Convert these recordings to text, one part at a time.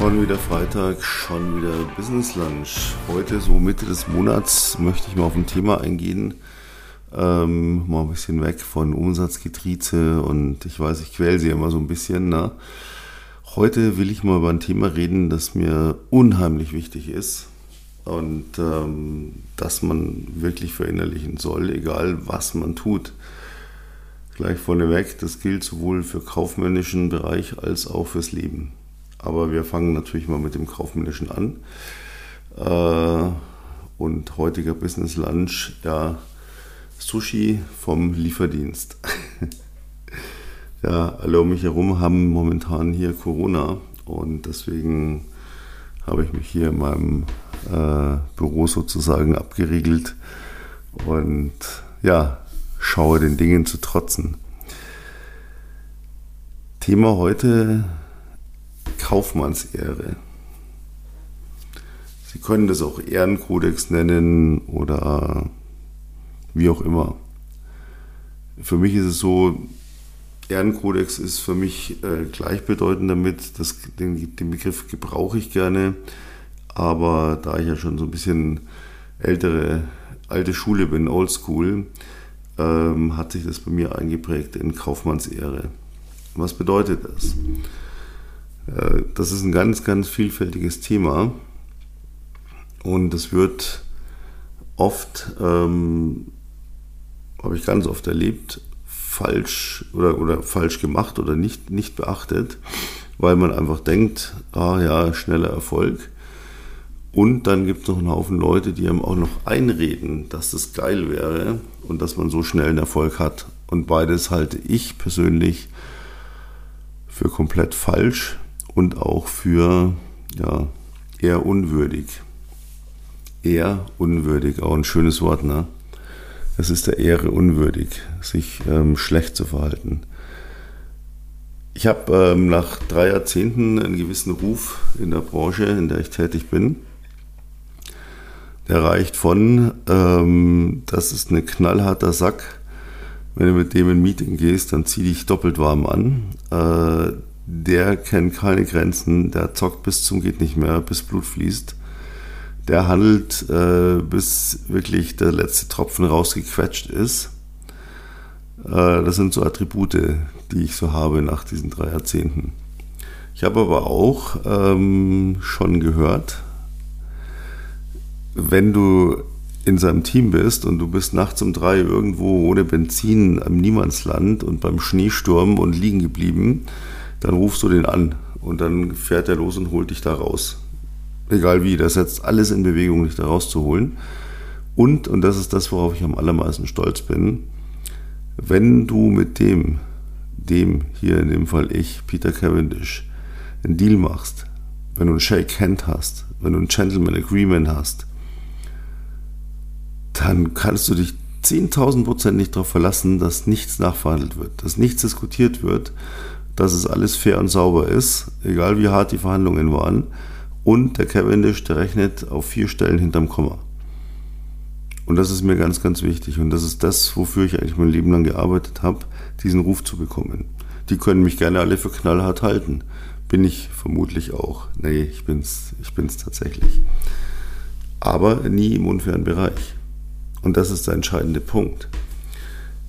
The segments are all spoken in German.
Schon wieder Freitag, schon wieder Business Lunch. Heute, so Mitte des Monats, möchte ich mal auf ein Thema eingehen. Ähm, mal ein bisschen weg von Umsatzgetrieze und ich weiß, ich quäle sie immer so ein bisschen. Ne? Heute will ich mal über ein Thema reden, das mir unheimlich wichtig ist und ähm, das man wirklich verinnerlichen soll, egal was man tut. Gleich vorneweg, das gilt sowohl für kaufmännischen Bereich als auch fürs Leben. Aber wir fangen natürlich mal mit dem kaufmännischen an. Äh, und heutiger Business Lunch, ja, Sushi vom Lieferdienst. ja, alle um mich herum haben momentan hier Corona und deswegen habe ich mich hier in meinem äh, Büro sozusagen abgeriegelt und ja, schaue den Dingen zu trotzen. Thema heute Kaufmannsehre. Sie können das auch Ehrenkodex nennen oder wie auch immer. Für mich ist es so, Ehrenkodex ist für mich äh, gleichbedeutend damit, das, den, den Begriff gebrauche ich gerne, aber da ich ja schon so ein bisschen ältere, alte Schule bin, Oldschool, ähm, hat sich das bei mir eingeprägt in Kaufmannsehre. Was bedeutet das? Äh, das ist ein ganz, ganz vielfältiges Thema und es wird oft, ähm, habe ich ganz oft erlebt, falsch oder, oder falsch gemacht oder nicht, nicht beachtet, weil man einfach denkt, ah ja, schneller Erfolg. Und dann gibt es noch einen Haufen Leute, die einem auch noch einreden, dass das geil wäre und dass man so schnell einen Erfolg hat. Und beides halte ich persönlich für komplett falsch und auch für ja, eher unwürdig. Eher unwürdig, auch ein schönes Wort, ne? Es ist der Ehre unwürdig, sich ähm, schlecht zu verhalten. Ich habe ähm, nach drei Jahrzehnten einen gewissen Ruf in der Branche, in der ich tätig bin. Der reicht von, ähm, das ist ein knallharter Sack. Wenn du mit dem in ein Meeting gehst, dann zieh dich doppelt warm an. Äh, der kennt keine Grenzen, der zockt bis zum geht nicht mehr, bis Blut fließt. Der handelt, äh, bis wirklich der letzte Tropfen rausgequetscht ist. Äh, das sind so Attribute, die ich so habe nach diesen drei Jahrzehnten. Ich habe aber auch ähm, schon gehört, wenn du in seinem Team bist und du bist nachts um drei irgendwo ohne Benzin am Niemandsland und beim Schneesturm und liegen geblieben, dann rufst du den an und dann fährt er los und holt dich da raus. Egal wie, der setzt alles in Bewegung, dich da rauszuholen. Und, und das ist das, worauf ich am allermeisten stolz bin, wenn du mit dem, dem hier in dem Fall ich, Peter Cavendish, einen Deal machst, wenn du ein Shake Hand hast, wenn du ein Gentleman Agreement hast, dann kannst du dich 10.000 Prozent nicht darauf verlassen, dass nichts nachverhandelt wird, dass nichts diskutiert wird, dass es alles fair und sauber ist, egal wie hart die Verhandlungen waren. Und der Cavendish, der rechnet auf vier Stellen hinterm Komma. Und das ist mir ganz, ganz wichtig. Und das ist das, wofür ich eigentlich mein Leben lang gearbeitet habe, diesen Ruf zu bekommen. Die können mich gerne alle für knallhart halten. Bin ich vermutlich auch. Nee, ich bin's, ich bin's tatsächlich. Aber nie im unfairen Bereich. Und das ist der entscheidende Punkt.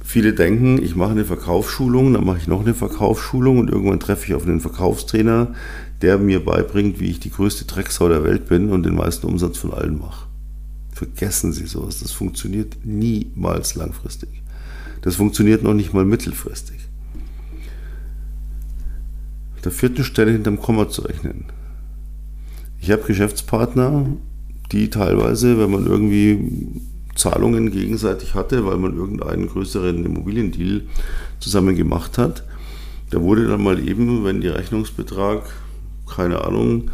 Viele denken, ich mache eine Verkaufsschulung, dann mache ich noch eine Verkaufsschulung und irgendwann treffe ich auf einen Verkaufstrainer, der mir beibringt, wie ich die größte Drecksau der Welt bin und den meisten Umsatz von allen mache. Vergessen Sie sowas. Das funktioniert niemals langfristig. Das funktioniert noch nicht mal mittelfristig. Der vierten Stelle hinterm Komma zu rechnen. Ich habe Geschäftspartner, die teilweise, wenn man irgendwie Zahlungen gegenseitig hatte, weil man irgendeinen größeren Immobiliendeal zusammen gemacht hat. Da wurde dann mal eben, wenn der Rechnungsbetrag, keine Ahnung,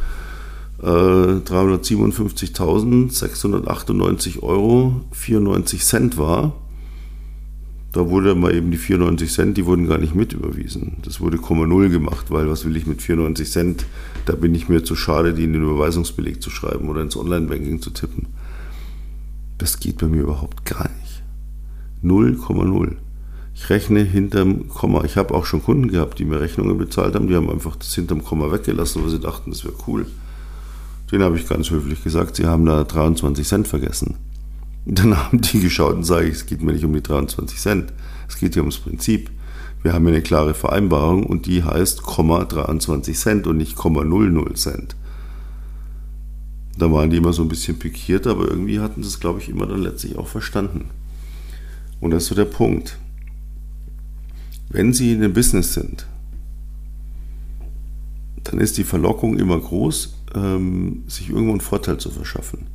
äh, 357.698 Euro 94 Cent war, da wurde mal eben die 94 Cent, die wurden gar nicht mit überwiesen. Das wurde 0 gemacht, weil was will ich mit 94 Cent? Da bin ich mir zu schade, die in den Überweisungsbeleg zu schreiben oder ins Online-Banking zu tippen. Das geht bei mir überhaupt gar nicht. 0,0. Ich rechne hinterm Komma. Ich habe auch schon Kunden gehabt, die mir Rechnungen bezahlt haben, die haben einfach das hinterm Komma weggelassen, weil sie dachten, das wäre cool. Den habe ich ganz höflich gesagt, sie haben da 23 Cent vergessen. Dann haben die geschaut und sage ich, es geht mir nicht um die 23 Cent, es geht hier ums Prinzip. Wir haben hier eine klare Vereinbarung und die heißt 23 Cent und nicht 00 Cent. Da waren die immer so ein bisschen pikiert, aber irgendwie hatten sie es, glaube ich, immer dann letztlich auch verstanden. Und das ist so der Punkt. Wenn Sie in dem Business sind, dann ist die Verlockung immer groß, ähm, sich irgendwo einen Vorteil zu verschaffen.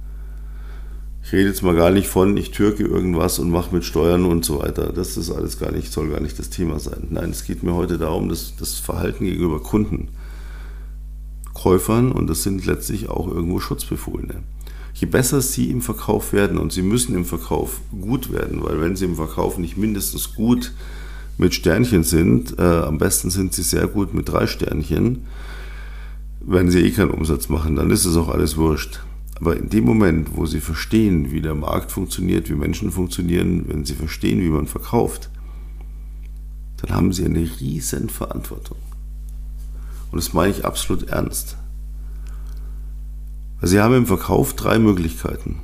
Ich rede jetzt mal gar nicht von, ich türke irgendwas und mache mit Steuern und so weiter. Das ist alles gar nicht, soll gar nicht das Thema sein. Nein, es geht mir heute darum, dass das Verhalten gegenüber Kunden, Käufern und das sind letztlich auch irgendwo Schutzbefohlene. Je besser sie im Verkauf werden und sie müssen im Verkauf gut werden, weil wenn sie im Verkauf nicht mindestens gut mit Sternchen sind, äh, am besten sind sie sehr gut mit drei Sternchen, wenn sie eh keinen Umsatz machen, dann ist es auch alles wurscht. Aber in dem Moment, wo sie verstehen, wie der Markt funktioniert, wie Menschen funktionieren, wenn sie verstehen, wie man verkauft, dann haben sie eine riesen Verantwortung. Und das meine ich absolut ernst. Sie haben im Verkauf drei Möglichkeiten.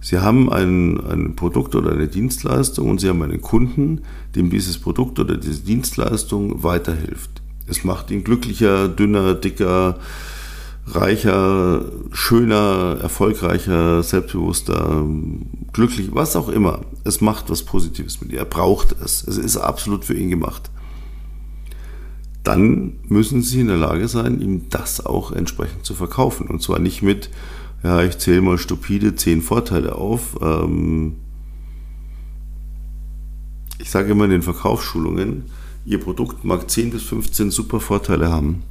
Sie haben ein, ein Produkt oder eine Dienstleistung und Sie haben einen Kunden, dem dieses Produkt oder diese Dienstleistung weiterhilft. Es macht ihn glücklicher, dünner, dicker, reicher, schöner, erfolgreicher, selbstbewusster, glücklich, was auch immer. Es macht was Positives mit ihr. Er braucht es. Es ist absolut für ihn gemacht. Dann müssen Sie in der Lage sein, ihm das auch entsprechend zu verkaufen. Und zwar nicht mit, ja, ich zähle mal stupide zehn Vorteile auf. Ähm ich sage immer in den Verkaufsschulungen, Ihr Produkt mag 10 bis 15 super Vorteile haben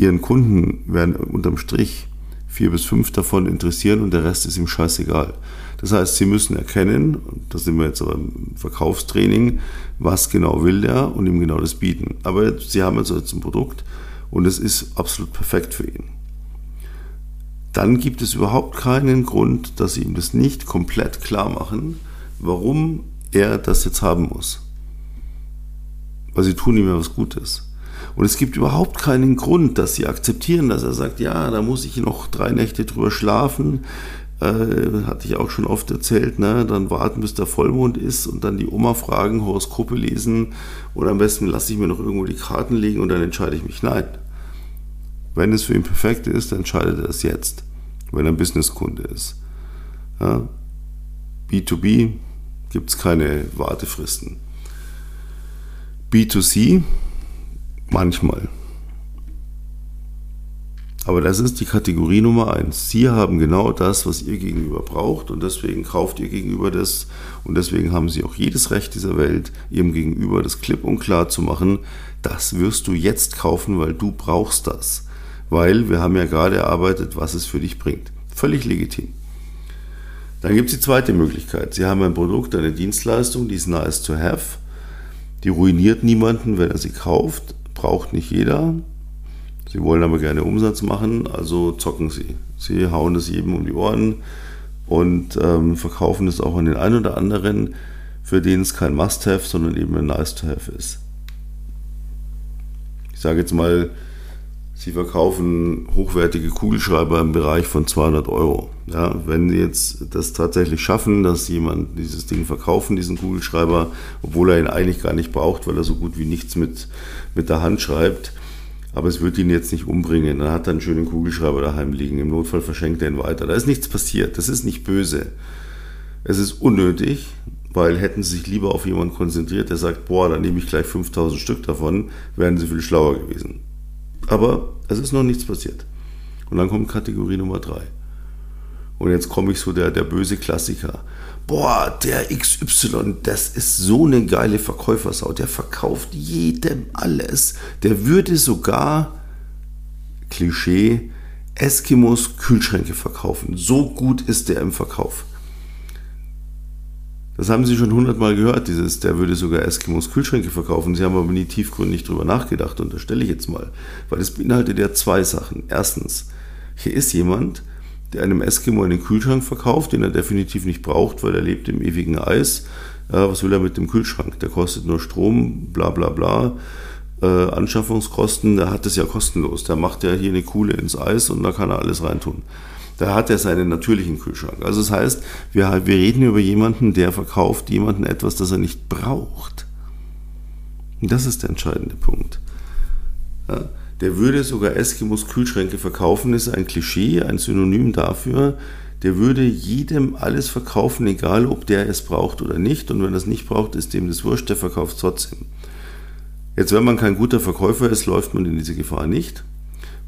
Ihren Kunden werden unterm Strich vier bis fünf davon interessieren und der Rest ist ihm scheißegal. Das heißt, Sie müssen erkennen, da sind wir jetzt aber im Verkaufstraining, was genau will der und ihm genau das bieten. Aber Sie haben also jetzt ein Produkt und es ist absolut perfekt für ihn. Dann gibt es überhaupt keinen Grund, dass Sie ihm das nicht komplett klar machen, warum er das jetzt haben muss. Weil Sie tun ihm ja was Gutes. Und es gibt überhaupt keinen Grund, dass sie akzeptieren, dass er sagt, ja, da muss ich noch drei Nächte drüber schlafen. Äh, hatte ich auch schon oft erzählt, ne? dann warten, bis der Vollmond ist und dann die Oma fragen, Horoskope lesen oder am besten lasse ich mir noch irgendwo die Karten legen und dann entscheide ich mich. Nein. Wenn es für ihn perfekt ist, dann entscheidet er es jetzt, wenn er ein Businesskunde ist. Ja? B2B gibt es keine Wartefristen. B2C Manchmal. Aber das ist die Kategorie Nummer eins. Sie haben genau das, was Ihr Gegenüber braucht und deswegen kauft Ihr Gegenüber das und deswegen haben Sie auch jedes Recht dieser Welt, Ihrem Gegenüber das klipp und klar zu machen, das wirst du jetzt kaufen, weil du brauchst das. Weil wir haben ja gerade erarbeitet, was es für dich bringt. Völlig legitim. Dann gibt es die zweite Möglichkeit. Sie haben ein Produkt, eine Dienstleistung, die ist nice to have. Die ruiniert niemanden, wenn er sie kauft, braucht nicht jeder. Sie wollen aber gerne Umsatz machen, also zocken sie. Sie hauen es jedem um die Ohren und ähm, verkaufen es auch an den einen oder anderen, für den es kein Must-Have, sondern eben ein Nice-to-Have ist. Ich sage jetzt mal, Sie verkaufen hochwertige Kugelschreiber im Bereich von 200 Euro. Ja, wenn Sie jetzt das tatsächlich schaffen, dass jemand dieses Ding verkaufen, diesen Kugelschreiber, obwohl er ihn eigentlich gar nicht braucht, weil er so gut wie nichts mit, mit der Hand schreibt, aber es wird ihn jetzt nicht umbringen. Dann hat er einen schönen Kugelschreiber daheim liegen. Im Notfall verschenkt er ihn weiter. Da ist nichts passiert. Das ist nicht böse. Es ist unnötig, weil hätten sie sich lieber auf jemanden konzentriert, der sagt, boah, dann nehme ich gleich 5000 Stück davon, wären sie viel schlauer gewesen. Aber es ist noch nichts passiert. Und dann kommt Kategorie Nummer drei. Und jetzt komme ich so der, der böse Klassiker. Boah, der XY, das ist so eine geile Verkäufersau. Der verkauft jedem alles. Der würde sogar, Klischee, Eskimos Kühlschränke verkaufen. So gut ist der im Verkauf. Das haben Sie schon hundertmal gehört, dieses, der würde sogar Eskimos Kühlschränke verkaufen. Sie haben aber nie tiefgründig drüber nachgedacht, unterstelle ich jetzt mal. Weil es beinhaltet ja zwei Sachen. Erstens, hier ist jemand, der einem Eskimo einen Kühlschrank verkauft, den er definitiv nicht braucht, weil er lebt im ewigen Eis. Ja, was will er mit dem Kühlschrank? Der kostet nur Strom, bla bla bla. Äh, Anschaffungskosten, der hat das ja kostenlos. Der macht ja hier eine Kuhle ins Eis und da kann er alles reintun. Da hat er seinen natürlichen Kühlschrank. Also das heißt, wir, wir reden über jemanden, der verkauft jemanden etwas, das er nicht braucht. Und das ist der entscheidende Punkt. Ja, der würde sogar Eskimos Kühlschränke verkaufen, ist ein Klischee, ein Synonym dafür. Der würde jedem alles verkaufen, egal ob der es braucht oder nicht. Und wenn er es nicht braucht, ist dem das wurscht, der verkauft es trotzdem. Jetzt, wenn man kein guter Verkäufer ist, läuft man in diese Gefahr nicht.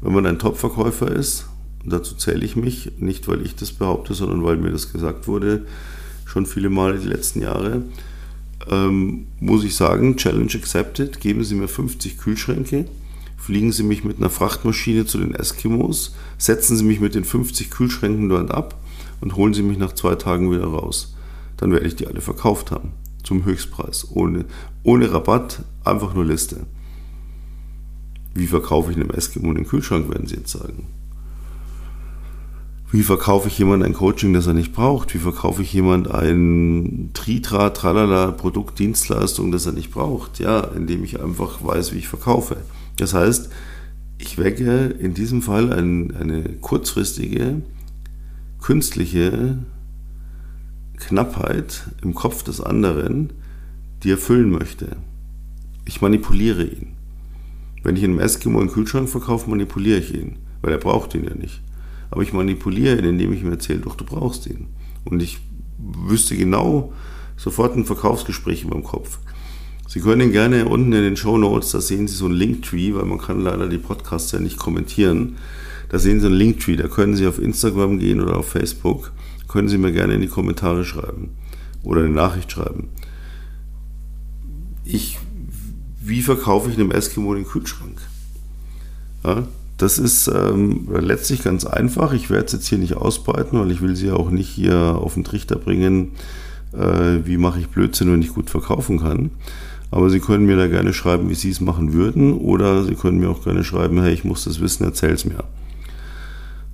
Wenn man ein Top-Verkäufer ist, dazu zähle ich mich, nicht weil ich das behaupte, sondern weil mir das gesagt wurde, schon viele Male die letzten Jahre, ähm, muss ich sagen, Challenge accepted, geben Sie mir 50 Kühlschränke, fliegen Sie mich mit einer Frachtmaschine zu den Eskimos, setzen Sie mich mit den 50 Kühlschränken dort ab und holen Sie mich nach zwei Tagen wieder raus. Dann werde ich die alle verkauft haben zum Höchstpreis, ohne, ohne Rabatt, einfach nur Liste. Wie verkaufe ich einem Eskimo den Kühlschrank, werden Sie jetzt sagen. Wie verkaufe ich jemand ein Coaching, das er nicht braucht? Wie verkaufe ich jemand ein Tritra, Tralala, Produkt, Dienstleistung, das er nicht braucht? Ja, indem ich einfach weiß, wie ich verkaufe. Das heißt, ich wecke in diesem Fall ein, eine kurzfristige, künstliche Knappheit im Kopf des anderen, die er füllen möchte. Ich manipuliere ihn. Wenn ich einem Eskimo einen Kühlschrank verkaufe, manipuliere ich ihn, weil er braucht ihn ja nicht. Aber ich manipuliere ihn, indem ich ihm erzähle, doch du brauchst ihn. Und ich wüsste genau sofort ein Verkaufsgespräch in meinem Kopf. Sie können gerne unten in den Show Notes, da sehen Sie so ein Linktree, weil man kann leider die Podcasts ja nicht kommentieren. Da sehen Sie ein Linktree, da können Sie auf Instagram gehen oder auf Facebook können Sie mir gerne in die Kommentare schreiben oder eine Nachricht schreiben. Ich, wie verkaufe ich einem Eskimo den Kühlschrank? Ja, das ist ähm, letztlich ganz einfach. Ich werde es jetzt hier nicht ausbreiten, weil ich will Sie auch nicht hier auf den Trichter bringen, äh, wie mache ich Blödsinn, wenn ich gut verkaufen kann. Aber Sie können mir da gerne schreiben, wie Sie es machen würden, oder Sie können mir auch gerne schreiben, hey, ich muss das wissen, erzähl es mir.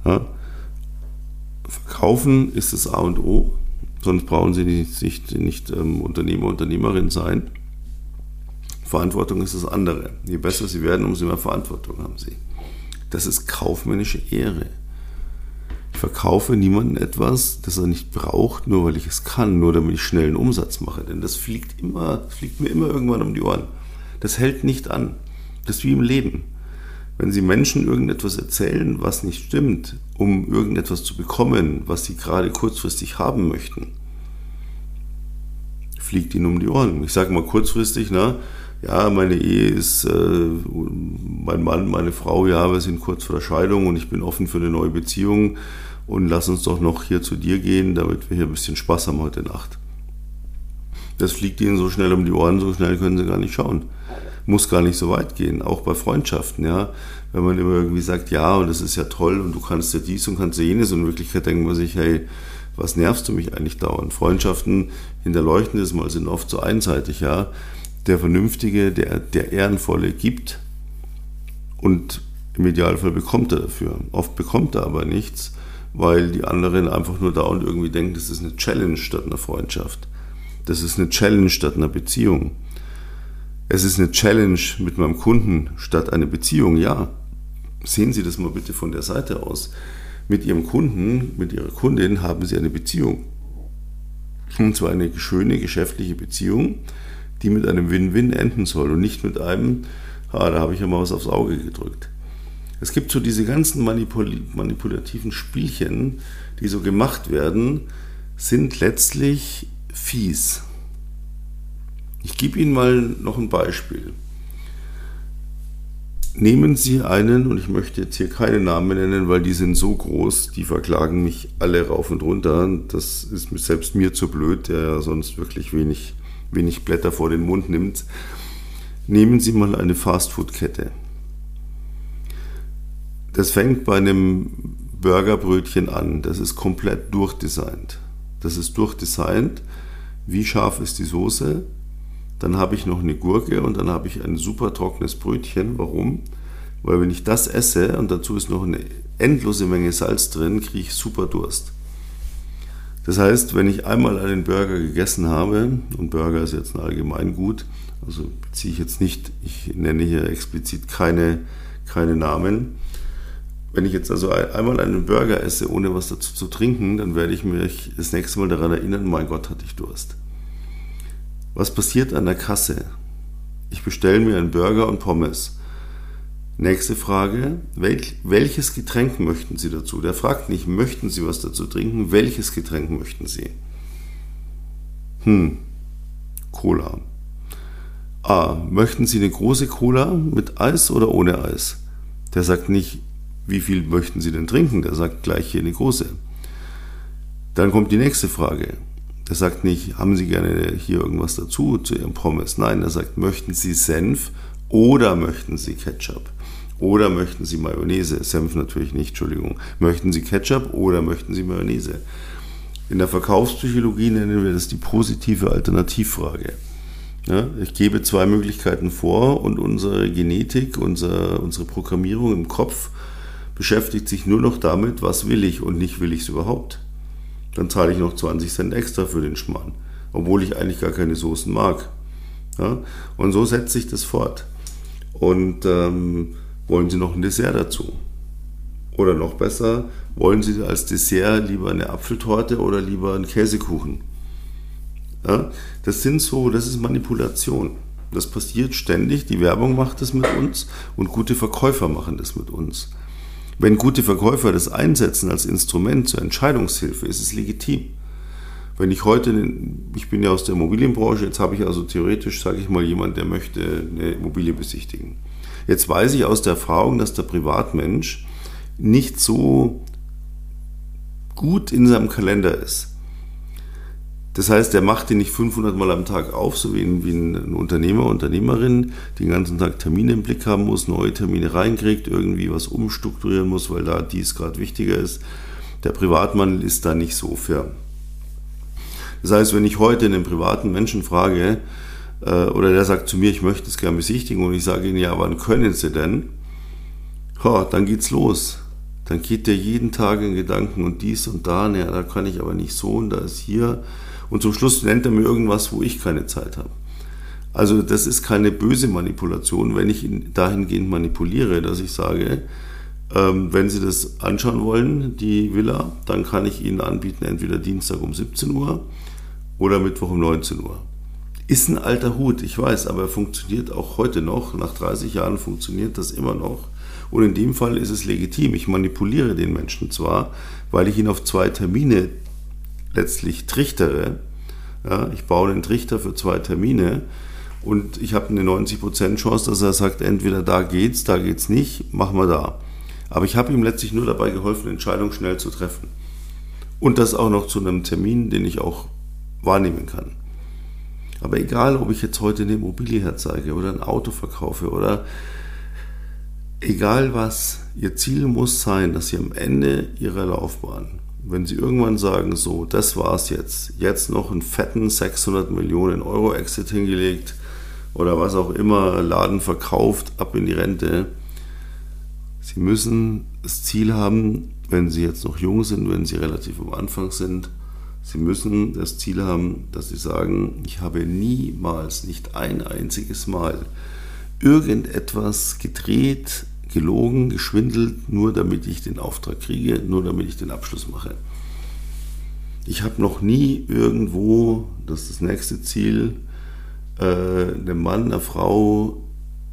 Ja? Verkaufen ist das A und O, sonst brauchen Sie nicht, nicht, nicht ähm, Unternehmer, Unternehmerin sein. Verantwortung ist das andere. Je besser Sie werden, umso mehr Verantwortung haben Sie. Das ist kaufmännische Ehre. Verkaufe niemandem etwas, das er nicht braucht, nur weil ich es kann, nur damit ich schnell einen Umsatz mache. Denn das fliegt immer, fliegt mir immer irgendwann um die Ohren. Das hält nicht an. Das ist wie im Leben. Wenn Sie Menschen irgendetwas erzählen, was nicht stimmt, um irgendetwas zu bekommen, was Sie gerade kurzfristig haben möchten, fliegt Ihnen um die Ohren. Ich sage mal kurzfristig, na, ja, meine Ehe ist, äh, mein Mann, meine Frau, ja, wir sind kurz vor der Scheidung und ich bin offen für eine neue Beziehung und lass uns doch noch hier zu dir gehen, damit wir hier ein bisschen Spaß haben heute Nacht. Das fliegt Ihnen so schnell um die Ohren, so schnell können Sie gar nicht schauen muss gar nicht so weit gehen, auch bei Freundschaften, ja. Wenn man immer irgendwie sagt, ja, und das ist ja toll und du kannst ja dies und kannst ja jenes und in Wirklichkeit denkt man sich, hey, was nervst du mich eigentlich dauernd? Freundschaften hinterleuchten das mal sind oft so einseitig, ja. Der Vernünftige, der, der Ehrenvolle gibt und im Idealfall bekommt er dafür. Oft bekommt er aber nichts, weil die anderen einfach nur dauernd irgendwie denken, das ist eine Challenge statt einer Freundschaft. Das ist eine Challenge statt einer Beziehung. Es ist eine Challenge mit meinem Kunden statt eine Beziehung. Ja, sehen Sie das mal bitte von der Seite aus. Mit Ihrem Kunden, mit Ihrer Kundin haben Sie eine Beziehung. Und zwar eine schöne geschäftliche Beziehung, die mit einem Win-Win enden soll und nicht mit einem, ah, da habe ich ja mal was aufs Auge gedrückt. Es gibt so diese ganzen manipul manipulativen Spielchen, die so gemacht werden, sind letztlich fies. Ich gebe Ihnen mal noch ein Beispiel. Nehmen Sie einen, und ich möchte jetzt hier keine Namen nennen, weil die sind so groß, die verklagen mich alle rauf und runter. Das ist selbst mir zu blöd, der ja sonst wirklich wenig, wenig Blätter vor den Mund nimmt. Nehmen Sie mal eine Fastfood-Kette. Das fängt bei einem Burgerbrötchen an. Das ist komplett durchdesignt. Das ist durchdesignt. Wie scharf ist die Soße? Dann habe ich noch eine Gurke und dann habe ich ein super trockenes Brötchen. Warum? Weil wenn ich das esse und dazu ist noch eine endlose Menge Salz drin, kriege ich super Durst. Das heißt, wenn ich einmal einen Burger gegessen habe, und Burger ist jetzt ein Allgemeingut, also beziehe ich jetzt nicht, ich nenne hier explizit keine, keine Namen. Wenn ich jetzt also einmal einen Burger esse, ohne was dazu zu trinken, dann werde ich mich das nächste Mal daran erinnern, mein Gott, hatte ich Durst. Was passiert an der Kasse? Ich bestelle mir einen Burger und Pommes. Nächste Frage, welches Getränk möchten Sie dazu? Der fragt nicht, möchten Sie was dazu trinken, welches Getränk möchten Sie? Hm, Cola. A, möchten Sie eine große Cola mit Eis oder ohne Eis? Der sagt nicht, wie viel möchten Sie denn trinken? Der sagt gleich hier eine große. Dann kommt die nächste Frage. Der sagt nicht, haben Sie gerne hier irgendwas dazu zu Ihrem Pommes? Nein, er sagt, möchten Sie Senf oder möchten Sie Ketchup? Oder möchten Sie Mayonnaise? Senf natürlich nicht, Entschuldigung. Möchten Sie Ketchup oder möchten Sie Mayonnaise? In der Verkaufspsychologie nennen wir das die positive Alternativfrage. Ja, ich gebe zwei Möglichkeiten vor und unsere Genetik, unser, unsere Programmierung im Kopf beschäftigt sich nur noch damit, was will ich und nicht will ich es überhaupt. Dann zahle ich noch 20 Cent extra für den Schmarrn, obwohl ich eigentlich gar keine Soßen mag. Ja, und so setzt sich das fort. Und ähm, wollen Sie noch ein Dessert dazu? Oder noch besser, wollen Sie als Dessert lieber eine Apfeltorte oder lieber einen Käsekuchen? Ja, das sind so, das ist Manipulation. Das passiert ständig. Die Werbung macht das mit uns und gute Verkäufer machen das mit uns. Wenn gute Verkäufer das einsetzen als Instrument zur Entscheidungshilfe, ist es legitim. Wenn ich heute, ich bin ja aus der Immobilienbranche, jetzt habe ich also theoretisch, sage ich mal, jemand, der möchte eine Immobilie besichtigen. Jetzt weiß ich aus der Erfahrung, dass der Privatmensch nicht so gut in seinem Kalender ist. Das heißt, er macht den nicht 500 Mal am Tag auf, so wie ein, wie ein Unternehmer, Unternehmerin, die den ganzen Tag Termine im Blick haben muss, neue Termine reinkriegt, irgendwie was umstrukturieren muss, weil da dies gerade wichtiger ist. Der Privatmann ist da nicht so firm. Das heißt, wenn ich heute einen privaten Menschen frage, äh, oder der sagt zu mir, ich möchte es gerne besichtigen, und ich sage ihnen, ja, wann können Sie denn? Ha, dann geht's los. Dann geht der jeden Tag in Gedanken und dies und da, naja, da kann ich aber nicht so und da ist hier und zum Schluss nennt er mir irgendwas, wo ich keine Zeit habe. Also das ist keine böse Manipulation, wenn ich ihn dahingehend manipuliere, dass ich sage, ähm, wenn Sie das anschauen wollen, die Villa, dann kann ich Ihnen anbieten, entweder Dienstag um 17 Uhr oder Mittwoch um 19 Uhr. Ist ein alter Hut, ich weiß, aber er funktioniert auch heute noch. Nach 30 Jahren funktioniert das immer noch. Und in dem Fall ist es legitim. Ich manipuliere den Menschen zwar, weil ich ihn auf zwei Termine letztlich trichtere. Ja, ich baue einen Trichter für zwei Termine und ich habe eine 90% Chance, dass er sagt, entweder da geht's, da geht's nicht, machen wir da. Aber ich habe ihm letztlich nur dabei geholfen, eine Entscheidung schnell zu treffen. Und das auch noch zu einem Termin, den ich auch wahrnehmen kann. Aber egal, ob ich jetzt heute eine Immobilie herzeige oder ein Auto verkaufe oder egal was, Ihr Ziel muss sein, dass Sie am Ende Ihrer Laufbahn wenn Sie irgendwann sagen, so, das war's jetzt, jetzt noch einen fetten 600 Millionen Euro Exit hingelegt oder was auch immer, Laden verkauft, ab in die Rente. Sie müssen das Ziel haben, wenn Sie jetzt noch jung sind, wenn Sie relativ am Anfang sind, Sie müssen das Ziel haben, dass Sie sagen, ich habe niemals, nicht ein einziges Mal irgendetwas gedreht, gelogen, geschwindelt, nur damit ich den Auftrag kriege, nur damit ich den Abschluss mache. Ich habe noch nie irgendwo, das ist das nächste Ziel, äh, einem Mann, einer Frau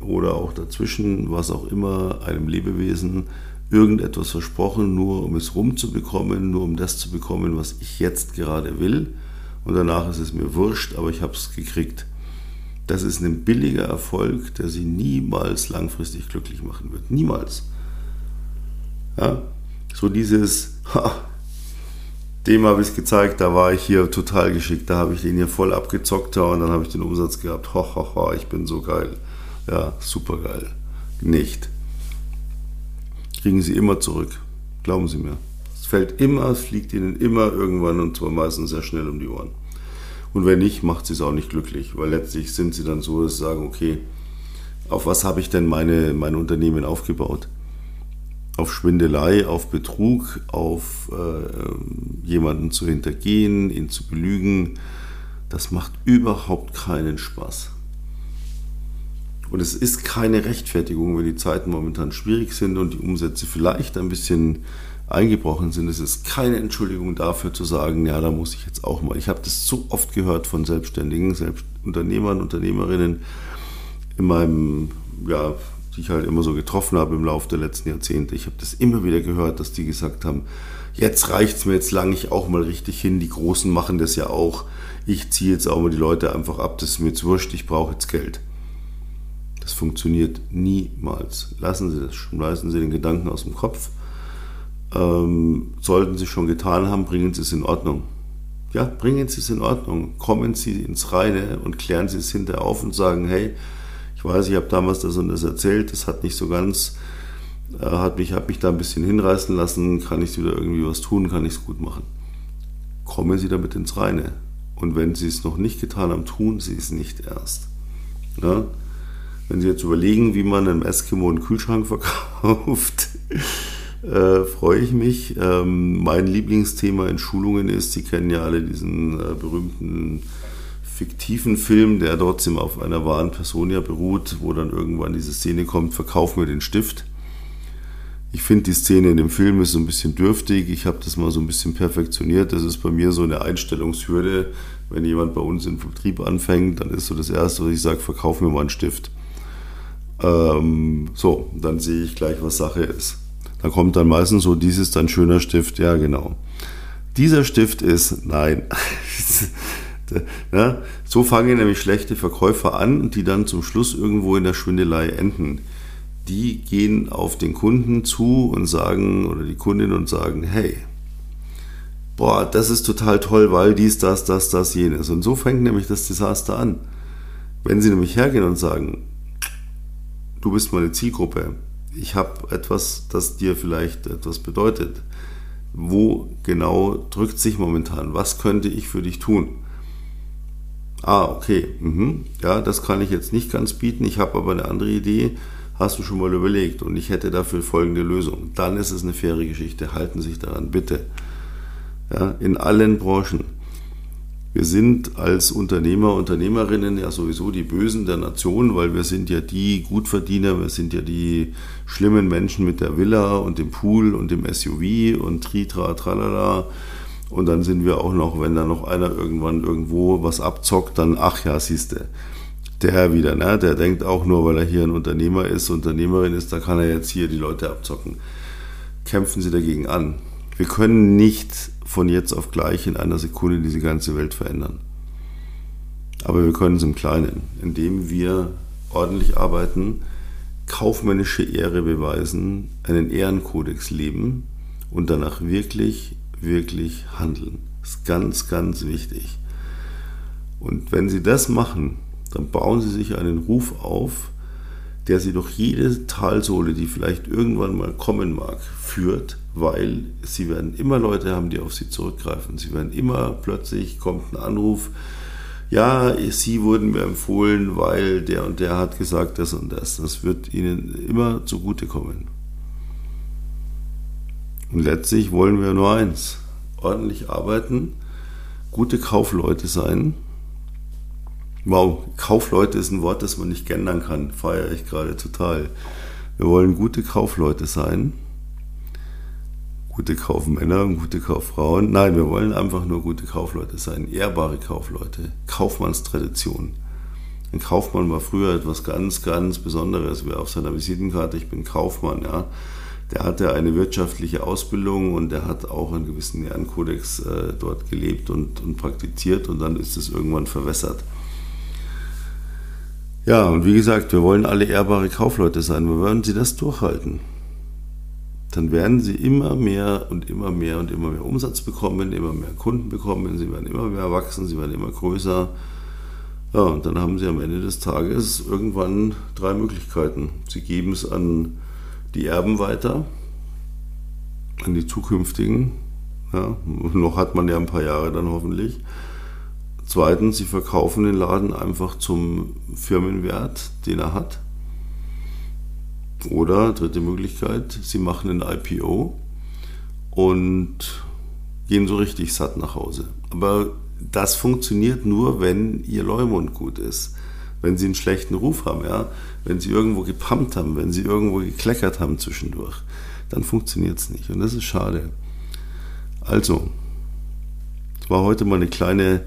oder auch dazwischen, was auch immer, einem Lebewesen irgendetwas versprochen, nur um es rumzubekommen, nur um das zu bekommen, was ich jetzt gerade will. Und danach ist es mir wurscht, aber ich habe es gekriegt das ist ein billiger Erfolg, der sie niemals langfristig glücklich machen wird. Niemals. Ja? So dieses, ha, dem habe ich es gezeigt, da war ich hier total geschickt, da habe ich den hier voll abgezockt und dann habe ich den Umsatz gehabt. Ho, ho, ho, ich bin so geil. Ja, super geil. Nicht. Kriegen sie immer zurück. Glauben Sie mir. Es fällt immer, es fliegt ihnen immer irgendwann und zwar meistens sehr schnell um die Ohren. Und wenn nicht, macht sie es auch nicht glücklich, weil letztlich sind sie dann so, dass sie sagen, okay, auf was habe ich denn meine, mein Unternehmen aufgebaut? auf Schwindelei, auf Betrug, auf äh, jemanden zu hintergehen, ihn zu belügen, das macht überhaupt keinen Spaß. Und es ist keine Rechtfertigung, wenn die Zeiten momentan schwierig sind und die Umsätze vielleicht ein bisschen eingebrochen sind. Es ist keine Entschuldigung dafür zu sagen, ja, da muss ich jetzt auch mal. Ich habe das so oft gehört von Selbstständigen, Selbst Unternehmern, Unternehmerinnen in meinem, ja, die ich halt immer so getroffen habe im Laufe der letzten Jahrzehnte. Ich habe das immer wieder gehört, dass die gesagt haben, jetzt reicht es mir, jetzt lang ich auch mal richtig hin. Die Großen machen das ja auch. Ich ziehe jetzt auch mal die Leute einfach ab, das ist mir jetzt wurscht, ich brauche jetzt Geld. Das funktioniert niemals. Lassen Sie das, schmeißen Sie den Gedanken aus dem Kopf. Ähm, sollten Sie schon getan haben, bringen Sie es in Ordnung. Ja, bringen Sie es in Ordnung. Kommen Sie ins Reine und klären Sie es hinterher auf und sagen, hey, ich weiß, ich habe damals das und das erzählt, das hat nicht so ganz, äh, hat mich, hat mich da ein bisschen hinreißen lassen, kann ich wieder irgendwie was tun, kann ich es gut machen. Kommen Sie damit ins Reine. Und wenn Sie es noch nicht getan haben, tun Sie es nicht erst. Ja? Wenn Sie jetzt überlegen, wie man einem Eskimo einen Kühlschrank verkauft, äh, freue ich mich. Ähm, mein Lieblingsthema in Schulungen ist, Sie kennen ja alle diesen äh, berühmten fiktiven Film, der trotzdem auf einer wahren Person ja beruht, wo dann irgendwann diese Szene kommt, verkauf mir den Stift. Ich finde die Szene in dem Film ist so ein bisschen dürftig. Ich habe das mal so ein bisschen perfektioniert. Das ist bei mir so eine Einstellungshürde. Wenn jemand bei uns im Vertrieb anfängt, dann ist so das Erste, was ich sage, verkauf mir mal einen Stift. Ähm, so, dann sehe ich gleich, was Sache ist. Da kommt dann meistens so, dies ist ein schöner Stift. Ja, genau. Dieser Stift ist, nein. ja, so fangen nämlich schlechte Verkäufer an, die dann zum Schluss irgendwo in der Schwindelei enden. Die gehen auf den Kunden zu und sagen, oder die Kundin und sagen, hey, boah, das ist total toll, weil dies, das, das, das, jenes. Und so fängt nämlich das Desaster an. Wenn sie nämlich hergehen und sagen, du bist meine Zielgruppe, ich habe etwas, das dir vielleicht etwas bedeutet. Wo genau drückt sich momentan? Was könnte ich für dich tun? Ah, okay. Mhm. Ja, das kann ich jetzt nicht ganz bieten. Ich habe aber eine andere Idee. Hast du schon mal überlegt? Und ich hätte dafür folgende Lösung. Dann ist es eine faire Geschichte. Halten Sie sich daran, bitte. Ja, in allen Branchen. Wir sind als Unternehmer, Unternehmerinnen ja sowieso die Bösen der Nation, weil wir sind ja die Gutverdiener, wir sind ja die schlimmen Menschen mit der Villa und dem Pool und dem SUV und Tritra, Tralala. Und dann sind wir auch noch, wenn da noch einer irgendwann irgendwo was abzockt, dann, ach ja, siehste, der wieder, ne? der denkt auch nur, weil er hier ein Unternehmer ist, Unternehmerin ist, da kann er jetzt hier die Leute abzocken. Kämpfen Sie dagegen an. Wir können nicht von jetzt auf gleich in einer Sekunde diese ganze Welt verändern. Aber wir können es im Kleinen, indem wir ordentlich arbeiten, kaufmännische Ehre beweisen, einen Ehrenkodex leben und danach wirklich, wirklich handeln. Das ist ganz, ganz wichtig. Und wenn Sie das machen, dann bauen Sie sich einen Ruf auf, der Sie durch jede Talsohle, die vielleicht irgendwann mal kommen mag, führt, weil Sie werden immer Leute haben, die auf Sie zurückgreifen. Sie werden immer plötzlich kommt ein Anruf, ja, Sie wurden mir empfohlen, weil der und der hat gesagt das und das. Das wird Ihnen immer zugutekommen. Und letztlich wollen wir nur eins, ordentlich arbeiten, gute Kaufleute sein Wow, Kaufleute ist ein Wort, das man nicht gendern kann. Feiere ich gerade total. Wir wollen gute Kaufleute sein. Gute Kaufmänner und gute Kauffrauen. Nein, wir wollen einfach nur gute Kaufleute sein. Ehrbare Kaufleute. Kaufmannstradition. Ein Kaufmann war früher etwas ganz, ganz Besonderes. Wer auf seiner Visitenkarte, ich bin Kaufmann, ja. Der hatte eine wirtschaftliche Ausbildung und der hat auch einen gewissen Ehrenkodex äh, dort gelebt und, und praktiziert und dann ist es irgendwann verwässert. Ja, und wie gesagt, wir wollen alle ehrbare Kaufleute sein. Wir wollen sie das durchhalten. Dann werden sie immer mehr und immer mehr und immer mehr Umsatz bekommen, immer mehr Kunden bekommen, sie werden immer mehr wachsen, sie werden immer größer. Ja, und dann haben sie am Ende des Tages irgendwann drei Möglichkeiten. Sie geben es an die Erben weiter, an die zukünftigen. Ja, noch hat man ja ein paar Jahre dann hoffentlich. Zweitens, sie verkaufen den Laden einfach zum Firmenwert, den er hat. Oder dritte Möglichkeit, Sie machen ein IPO und gehen so richtig satt nach Hause. Aber das funktioniert nur, wenn Ihr Leumund gut ist. Wenn Sie einen schlechten Ruf haben, ja, wenn Sie irgendwo gepumpt haben, wenn Sie irgendwo gekleckert haben zwischendurch, dann funktioniert es nicht. Und das ist schade. Also, es war heute mal eine kleine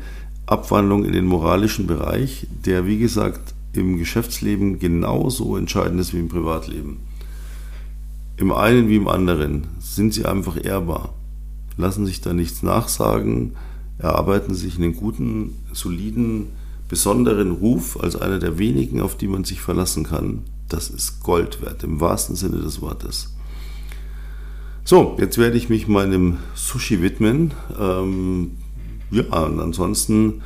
Abwandlung in den moralischen Bereich, der, wie gesagt, im Geschäftsleben genauso entscheidend ist wie im Privatleben. Im einen wie im anderen sind sie einfach ehrbar. Lassen sich da nichts nachsagen, erarbeiten sich einen guten, soliden, besonderen Ruf als einer der wenigen, auf die man sich verlassen kann. Das ist Gold wert, im wahrsten Sinne des Wortes. So, jetzt werde ich mich meinem Sushi widmen. Ähm, ja, und ansonsten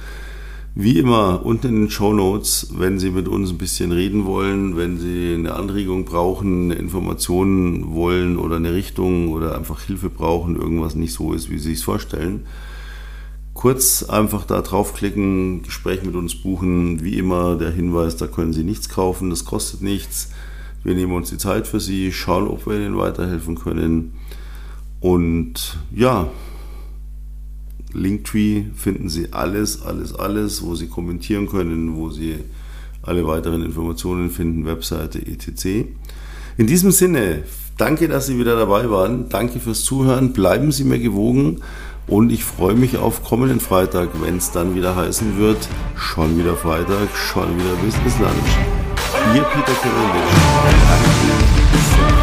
wie immer, unten in den Show Notes, wenn Sie mit uns ein bisschen reden wollen, wenn Sie eine Anregung brauchen, eine Information wollen oder eine Richtung oder einfach Hilfe brauchen, irgendwas nicht so ist, wie Sie sich vorstellen, kurz einfach da draufklicken, Gespräch mit uns buchen. Wie immer der Hinweis, da können Sie nichts kaufen, das kostet nichts. Wir nehmen uns die Zeit für Sie, schauen, ob wir Ihnen weiterhelfen können. Und ja, Linktree finden Sie alles, alles, alles, wo Sie kommentieren können, wo Sie alle weiteren Informationen finden, Webseite etc. In diesem Sinne, danke, dass Sie wieder dabei waren. Danke fürs Zuhören. Bleiben Sie mir gewogen. Und ich freue mich auf kommenden Freitag, wenn es dann wieder heißen wird, schon wieder Freitag, schon wieder Business Lunch. Ihr Peter. Servus.